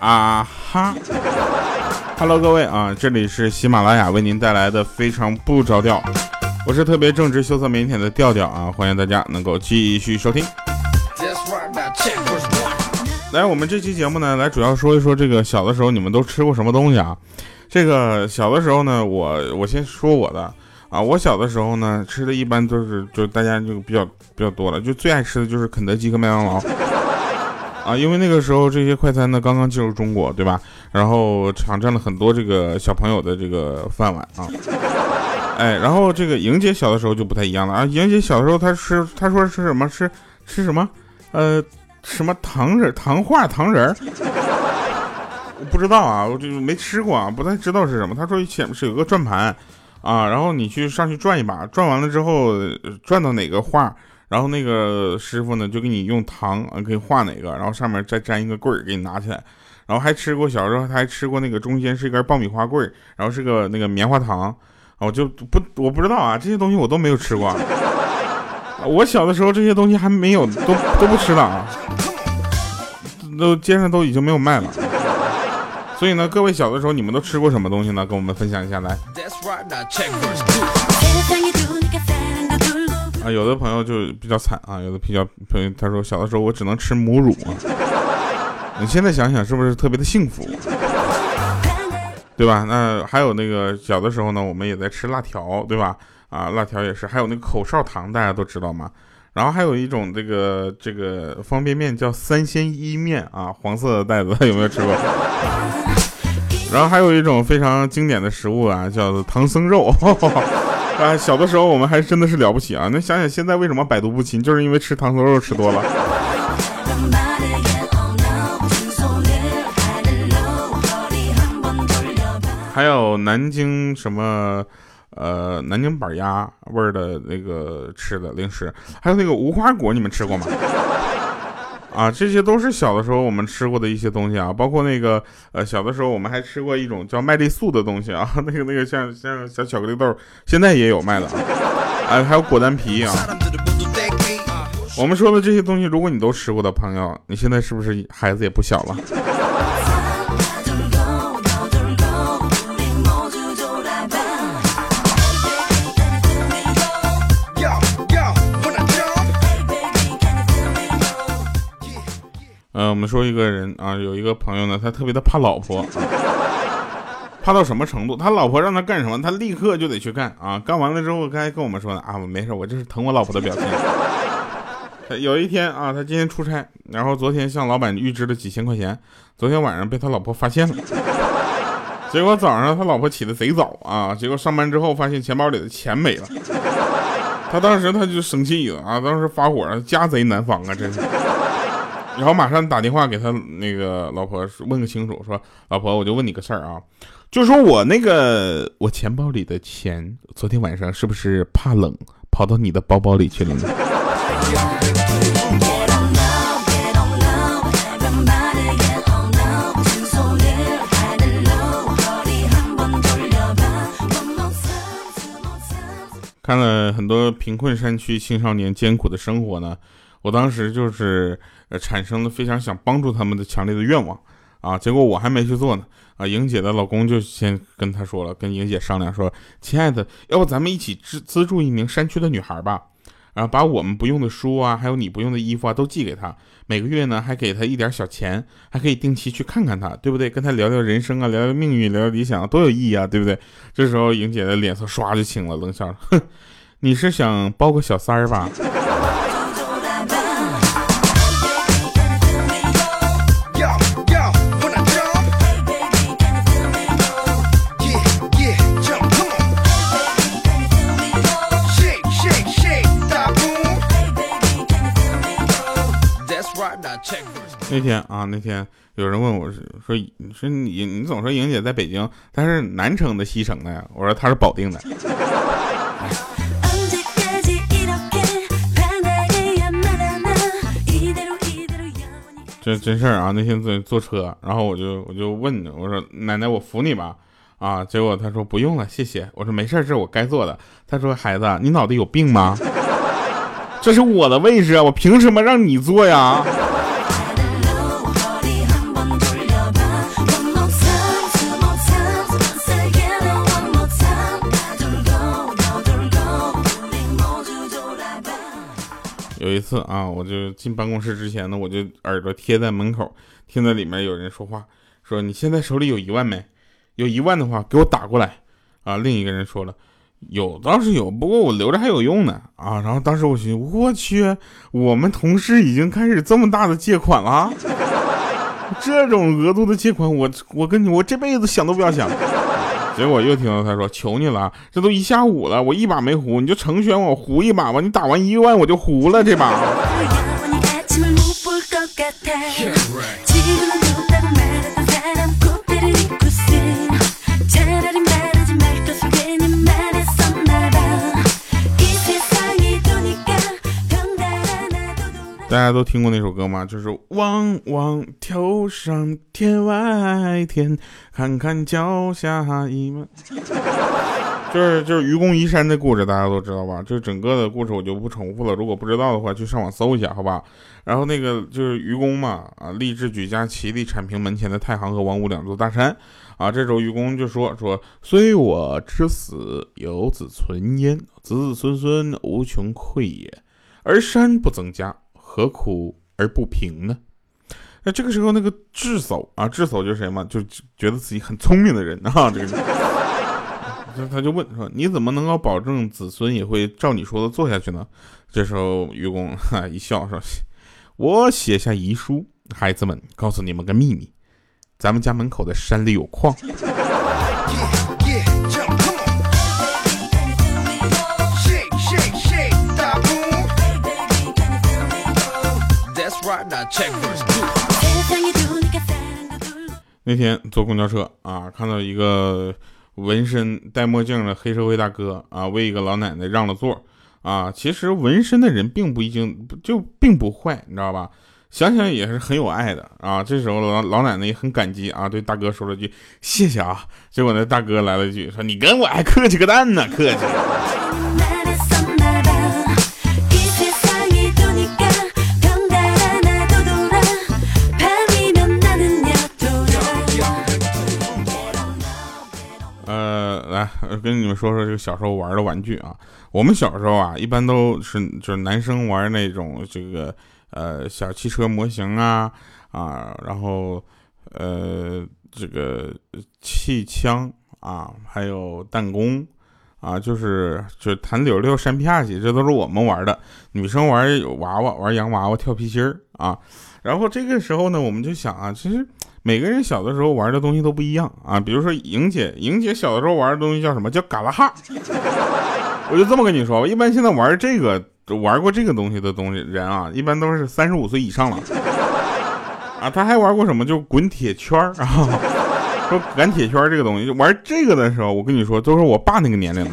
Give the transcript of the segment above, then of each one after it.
啊哈，Hello，各位啊，这里是喜马拉雅为您带来的非常不着调，我是特别正直、羞涩、腼腆的调调啊，欢迎大家能够继续收听。来，我们这期节目呢，来主要说一说这个小的时候你们都吃过什么东西啊？这个小的时候呢，我我先说我的啊，我小的时候呢，吃的一般都是就大家就比较比较多了，就最爱吃的就是肯德基和麦当劳。啊，因为那个时候这些快餐呢刚刚进入中国，对吧？然后抢占了很多这个小朋友的这个饭碗啊。哎，然后这个莹姐小的时候就不太一样了啊。莹姐小的时候她吃，她说吃什么？吃吃什么？呃，什么糖人、糖画糖人儿？我不知道啊，我就没吃过啊，不太知道是什么。他说前面是有个转盘啊，然后你去上去转一把，转完了之后转到哪个画？然后那个师傅呢，就给你用糖啊，给你画哪个，然后上面再粘一个棍儿，给你拿起来。然后还吃过小时候，他还吃过那个中间是一根爆米花棍儿，然后是个那个棉花糖。我就不我不知道啊，这些东西我都没有吃过。我小的时候这些东西还没有，都都不吃了啊，都街上都已经没有卖了。所以呢，各位小的时候你们都吃过什么东西呢？跟我们分享一下来。啊，有的朋友就比较惨啊，有的比较朋友他说小的时候我只能吃母乳啊，你现在想想是不是特别的幸福，对吧？那还有那个小的时候呢，我们也在吃辣条，对吧？啊，辣条也是，还有那个口哨糖，大家都知道吗？然后还有一种这个这个方便面叫三鲜一面啊，黄色的袋子有没有吃过？然后还有一种非常经典的食物啊，叫做唐僧肉。啊，小的时候我们还真的是了不起啊！那想想现在为什么百毒不侵，就是因为吃唐僧肉吃多了。还有南京什么，呃，南京板鸭味儿的那个吃的零食，还有那个无花果，你们吃过吗？啊，这些都是小的时候我们吃过的一些东西啊，包括那个呃，小的时候我们还吃过一种叫麦丽素的东西啊，那个那个像像小巧克力豆，现在也有卖的啊，哎，还有果丹皮啊。我们说的这些东西，如果你都吃过的朋友，你现在是不是孩子也不小了？们说一个人啊，有一个朋友呢，他特别的怕老婆，怕到什么程度？他老婆让他干什么，他立刻就得去干啊！干完了之后，该跟我们说呢啊，没事，我这是疼我老婆的表现。有一天啊，他今天出差，然后昨天向老板预支了几千块钱，昨天晚上被他老婆发现了，结果早上他老婆起的贼早啊，结果上班之后发现钱包里的钱没了，他当时他就生气了啊，当时发火，家贼难防啊，真是。然后马上打电话给他那个老婆问个清楚，说老婆，我就问你个事儿啊，就说我那个我钱包里的钱，昨天晚上是不是怕冷跑到你的包包里去了呢？看了很多贫困山区青少年艰苦的生活呢。我当时就是呃产生了非常想帮助他们的强烈的愿望啊，结果我还没去做呢啊，莹姐的老公就先跟她说了，跟莹姐商量说，亲爱的，要不咱们一起资资助一名山区的女孩吧，然后把我们不用的书啊，还有你不用的衣服啊都寄给她，每个月呢还给她一点小钱，还可以定期去看看她，对不对？跟她聊聊人生啊，聊聊命运，聊聊理想，多有意义啊，对不对？这时候莹姐的脸色唰就青了，冷笑，哼，你是想包个小三儿吧？那天啊，那天有人问我说：“说说你你总说莹姐在北京，她是南城的西城的呀？”我说她是保定的。这 真事儿啊！那天坐坐车，然后我就我就问我说：“奶奶，我扶你吧。”啊，结果她说不用了，谢谢。我说没事这是我该做的。她说孩子，你脑袋有病吗？这是我的位置，我凭什么让你坐呀？一次啊，我就进办公室之前呢，我就耳朵贴在门口，听到里面有人说话，说你现在手里有一万没？有一万的话，给我打过来。啊，另一个人说了，有倒是有，不过我留着还有用呢。啊，然后当时我寻思，我去，我们同事已经开始这么大的借款了，这种额度的借款，我我跟你，我这辈子想都不要想。结果又听到他说：“求你了，这都一下午了，我一把没胡，你就成全我胡一把吧。你打完一万，我就胡了这把。”大家都听过那首歌吗？就是望望头上天外天，看看脚下一门。就是就是愚公移山的故事，大家都知道吧？就整个的故事我就不重复了。如果不知道的话，去上网搜一下，好吧？然后那个就是愚公嘛，啊，立志举家齐力铲平门前的太行和王屋两座大山。啊，这时候愚公就说说：“虽我之死，有子存焉，子子孙孙无穷匮也，而山不增加。”何苦而不平呢？那这个时候，那个智叟啊，智叟就是谁嘛？就觉得自己很聪明的人啊，这个，他他就问说：“你怎么能够保证子孙也会照你说的做下去呢？”这时候，愚公哈一笑说：“我写下遗书，孩子们，告诉你们个秘密，咱们家门口的山里有矿。”那天坐公交车啊，看到一个纹身、戴墨镜的黑社会大哥啊，为一个老奶奶让了座啊。其实纹身的人并不一定就并不坏，你知道吧？想想也是很有爱的啊。这时候老老奶奶也很感激啊，对大哥说了句谢谢啊。结果那大哥来了一句说：“你跟我还客气个蛋呢，客气。”跟你们说说这个小时候玩的玩具啊。我们小时候啊，一般都是就是男生玩那种这个呃小汽车模型啊啊，然后呃这个气枪啊，还有弹弓啊，就是就弹溜溜、扇啪叽，这都是我们玩的。女生玩有娃娃、玩洋娃娃、跳皮筋儿啊。然后这个时候呢，我们就想啊，其实。每个人小的时候玩的东西都不一样啊，比如说莹姐，莹姐小的时候玩的东西叫什么？叫嘎拉哈。我就这么跟你说吧，一般现在玩这个玩过这个东西的东西人啊，一般都是三十五岁以上了。啊，他还玩过什么？就滚铁圈啊，说赶铁圈这个东西，玩这个的时候，我跟你说，都是我爸那个年龄的。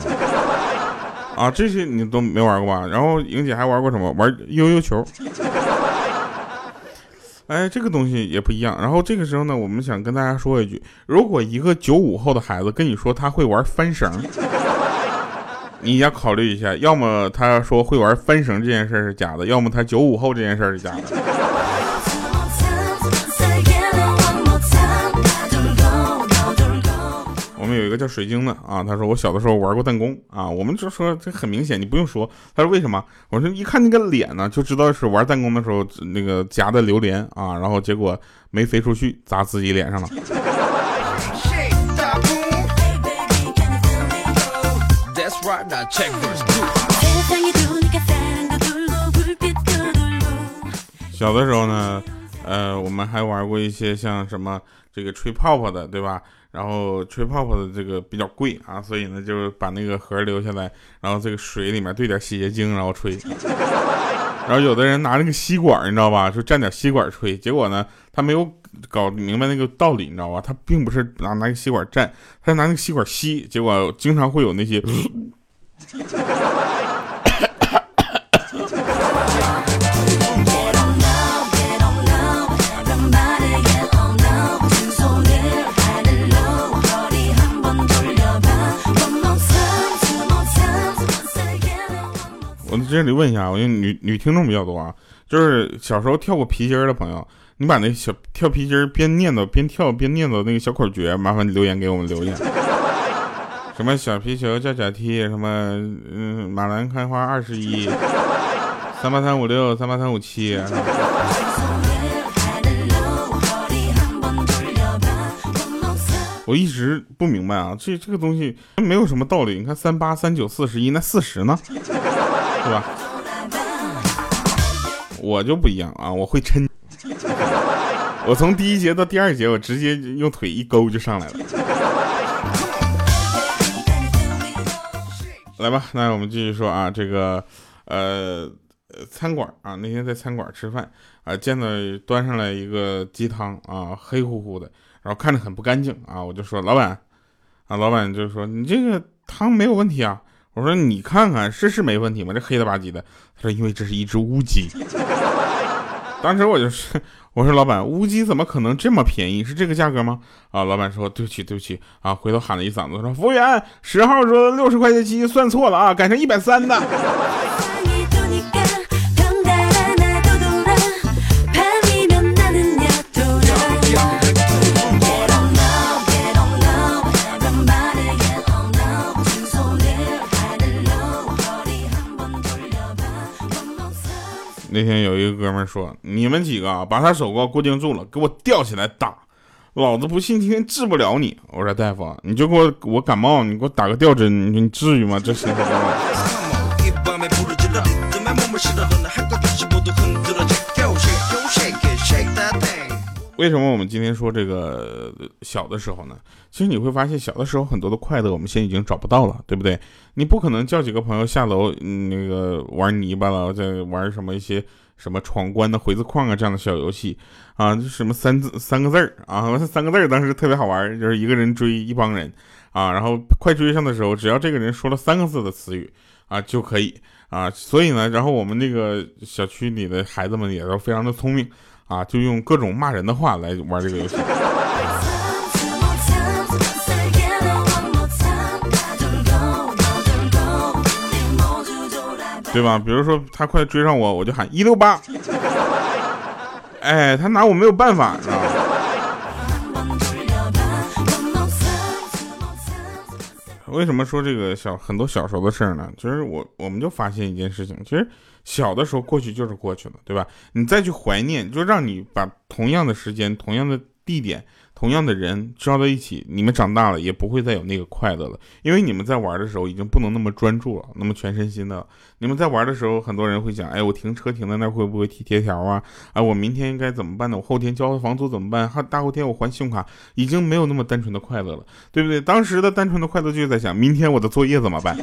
啊，这些你都没玩过吧？然后莹姐还玩过什么？玩悠悠球。哎，这个东西也不一样。然后这个时候呢，我们想跟大家说一句：如果一个九五后的孩子跟你说他会玩翻绳，你要考虑一下，要么他说会玩翻绳这件事是假的，要么他九五后这件事是假的。个叫水晶的啊，他说我小的时候玩过弹弓啊，我们就说这很明显，你不用说。他说为什么？我说一看那个脸呢，就知道是玩弹弓的时候那个夹的榴莲啊，然后结果没飞出去，砸自己脸上了。小的时候呢，呃，我们还玩过一些像什么这个吹泡泡的，对吧？然后吹泡泡的这个比较贵啊，所以呢就是把那个盒留下来，然后这个水里面兑点洗洁精，然后吹。然后有的人拿那个吸管，你知道吧，就蘸点吸管吹。结果呢，他没有搞明白那个道理，你知道吧？他并不是拿拿个吸管蘸，他拿那个吸管吸。结果经常会有那些。这里问一下，我女女听众比较多啊，就是小时候跳过皮筋儿的朋友，你把那小跳皮筋儿边念叨边跳边念叨那个小口诀，麻烦留言给我们留言。什么小皮球叫脚踢，什么嗯马兰开花二十一，三八三五六三八三五七。我一直不明白啊，这这个东西没有什么道理。你看三八三九四十一，那四十呢？对吧？我就不一样啊，我会抻。我从第一节到第二节，我直接用腿一勾就上来了。来吧，那我们继续说啊，这个呃餐馆啊，那天在餐馆吃饭啊，见到端上来一个鸡汤啊，黑乎乎的。然后看着很不干净啊，我就说老板，啊，老板就说你这个汤没有问题啊。我说你看看是是没问题吗？这黑了吧唧的。他说因为这是一只乌鸡。当时我就是，我说老板，乌鸡怎么可能这么便宜？是这个价格吗？啊，老板说对不起对不起啊，回头喊了一嗓子说服务员，十号桌六十块钱鸡算错了啊，改成一百三的。那天有一个哥们说：“你们几个把他手给我固定住了，给我吊起来打，老子不信今天治不了你。”我说：“大夫，你就给我我感冒，你给我打个吊针，你说你至于吗？这行 为什么我们今天说这个小的时候呢？其实你会发现，小的时候很多的快乐，我们现在已经找不到了，对不对？你不可能叫几个朋友下楼，那个玩泥巴了，再玩什么一些什么闯关的回字框啊这样的小游戏啊，就什么三字三个字儿啊，三个字儿当时特别好玩，就是一个人追一帮人啊，然后快追上的时候，只要这个人说了三个字的词语啊就可以啊，所以呢，然后我们那个小区里的孩子们也都非常的聪明。啊，就用各种骂人的话来玩这个游戏，对吧？比如说他快追上我，我就喊一六八，哎，他拿我没有办法，知道吧？为什么说这个小很多小时候的事儿呢？其实我我们就发现一件事情，其实小的时候过去就是过去了，对吧？你再去怀念，就让你把同样的时间、同样的地点。同样的人招到一起，你们长大了也不会再有那个快乐了，因为你们在玩的时候已经不能那么专注了，那么全身心的。你们在玩的时候，很多人会讲：哎，我停车停在那会不会贴贴条啊？哎，我明天应该怎么办呢？我后天交房租怎么办？还大后天我还信用卡，已经没有那么单纯的快乐了，对不对？当时的单纯的快乐就在想，明天我的作业怎么办？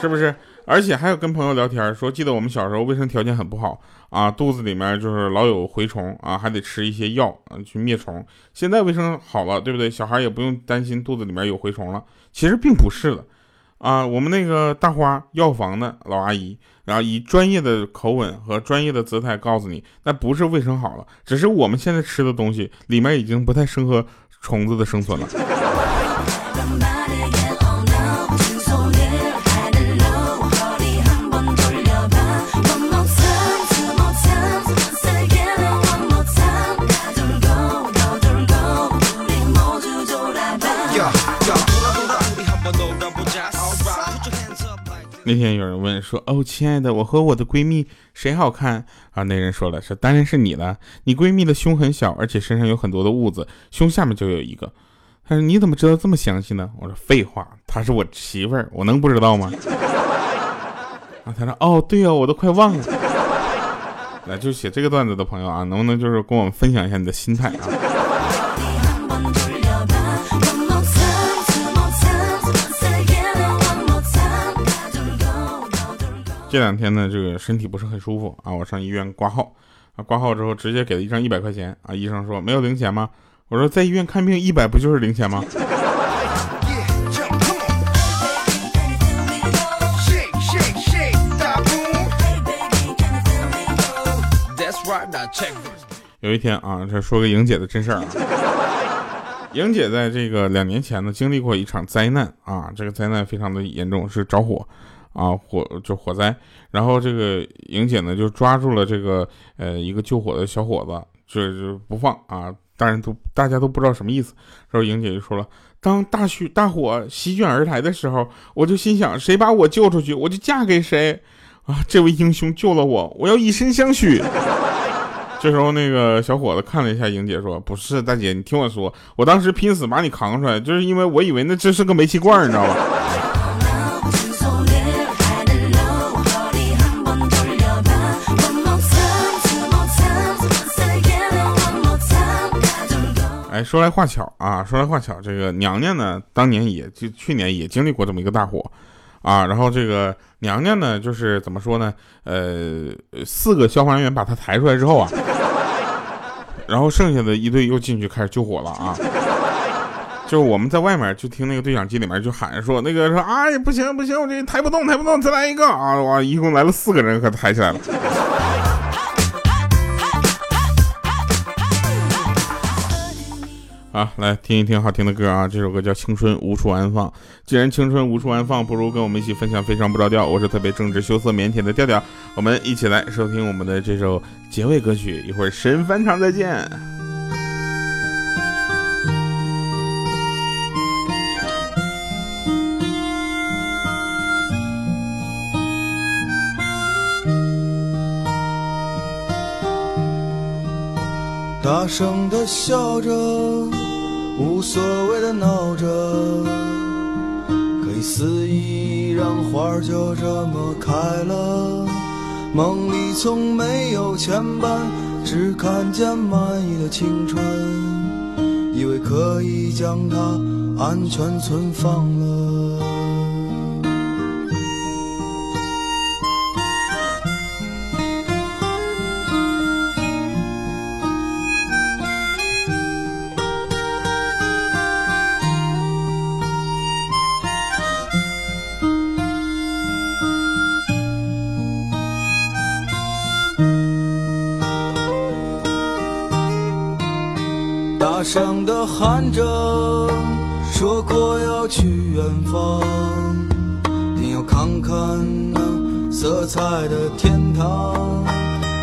是不是？而且还有跟朋友聊天说，记得我们小时候卫生条件很不好啊，肚子里面就是老有蛔虫啊，还得吃一些药啊去灭虫。现在卫生好了，对不对？小孩也不用担心肚子里面有蛔虫了。其实并不是的，啊，我们那个大花药房的老阿姨，然后以专业的口吻和专业的姿态告诉你，那不是卫生好了，只是我们现在吃的东西里面已经不太适合虫子的生存了。那天有人问说：“哦，亲爱的，我和我的闺蜜谁好看啊？”那人说了：“是当然是你了，你闺蜜的胸很小，而且身上有很多的痦子，胸下面就有一个。”他说：“你怎么知道这么详细呢？”我说：“废话，她是我媳妇儿，我能不知道吗？” 啊，他说：“哦，对哦，我都快忘了。”来，就写这个段子的朋友啊，能不能就是跟我们分享一下你的心态啊？这两天呢，这个身体不是很舒服啊，我上医院挂号啊，挂号之后直接给了一张一百块钱啊，医生说没有零钱吗？我说在医院看病一百不就是零钱吗？有一天啊，这说个莹姐的真事儿啊，莹姐在这个两年前呢，经历过一场灾难啊，这个灾难非常的严重，是着火。啊，火就火灾，然后这个莹姐呢就抓住了这个呃一个救火的小伙子，就就不放啊，大人都大家都不知道什么意思。然后莹姐就说了，当大雪大火席卷而来的时候，我就心想，谁把我救出去，我就嫁给谁啊！这位英雄救了我，我要以身相许。这时候那个小伙子看了一下莹姐，说：“不是大姐，你听我说，我当时拼死把你扛出来，就是因为我以为那这是个煤气罐，你知道吧？”哎，说来话巧啊，说来话巧，这个娘娘呢，当年也就去年也经历过这么一个大火，啊，然后这个娘娘呢，就是怎么说呢？呃，四个消防员把她抬出来之后啊，然后剩下的一队又进去开始救火了啊，就是我们在外面就听那个对讲机里面就喊说，那个说，哎，不行不行，我这抬不动抬不动，再来一个啊，哇，一共来了四个人，可抬起来了。啊，来听一听好听的歌啊！这首歌叫《青春无处安放》。既然青春无处安放，不如跟我们一起分享非常不着调。我是特别正直、羞涩、腼腆的调调。我们一起来收听我们的这首结尾歌曲。一会儿神翻场再见。大声的笑着，无所谓的闹着，可以肆意让花儿就这么开了。梦里从没有牵绊，只看见满意的青春，以为可以将它安全存放了。大声的喊着，说过要去远方，定要看看那色彩的天堂，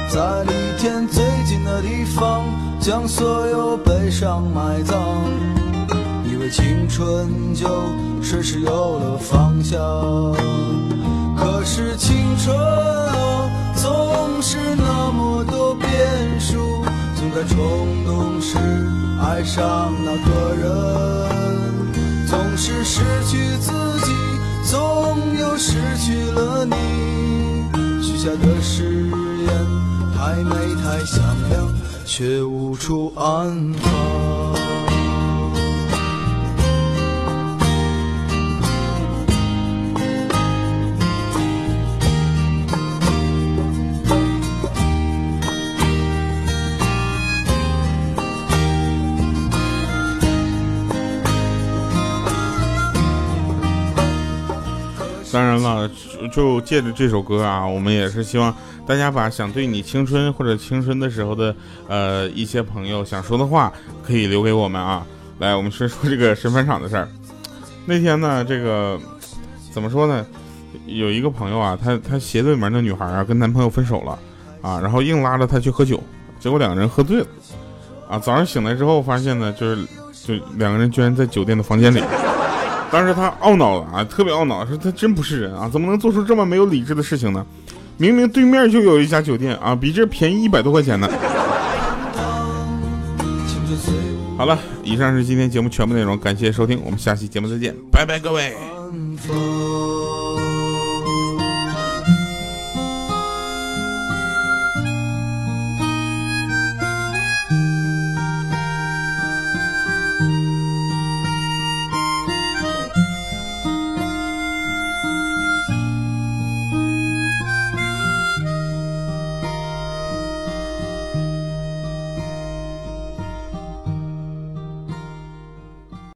在离天最近的地方，将所有悲伤埋葬，以为青春就顺势有了方向。可是青春啊，总是那么，在冲动时。爱上那个人，总是失去自己，总又失去了你。许下的誓言太美太响亮，却无处安放。当然了，就借着这首歌啊，我们也是希望大家把想对你青春或者青春的时候的呃一些朋友想说的话，可以留给我们啊。来，我们先说这个神返场的事儿。那天呢，这个怎么说呢？有一个朋友啊，他他斜对门的女孩啊，跟男朋友分手了啊，然后硬拉着他去喝酒，结果两个人喝醉了啊。早上醒来之后，发现呢，就是就两个人居然在酒店的房间里。当时他懊恼了啊，特别懊恼，说他真不是人啊，怎么能做出这么没有理智的事情呢？明明对面就有一家酒店啊，比这便宜一百多块钱呢。好了，以上是今天节目全部内容，感谢收听，我们下期节目再见，拜拜各位。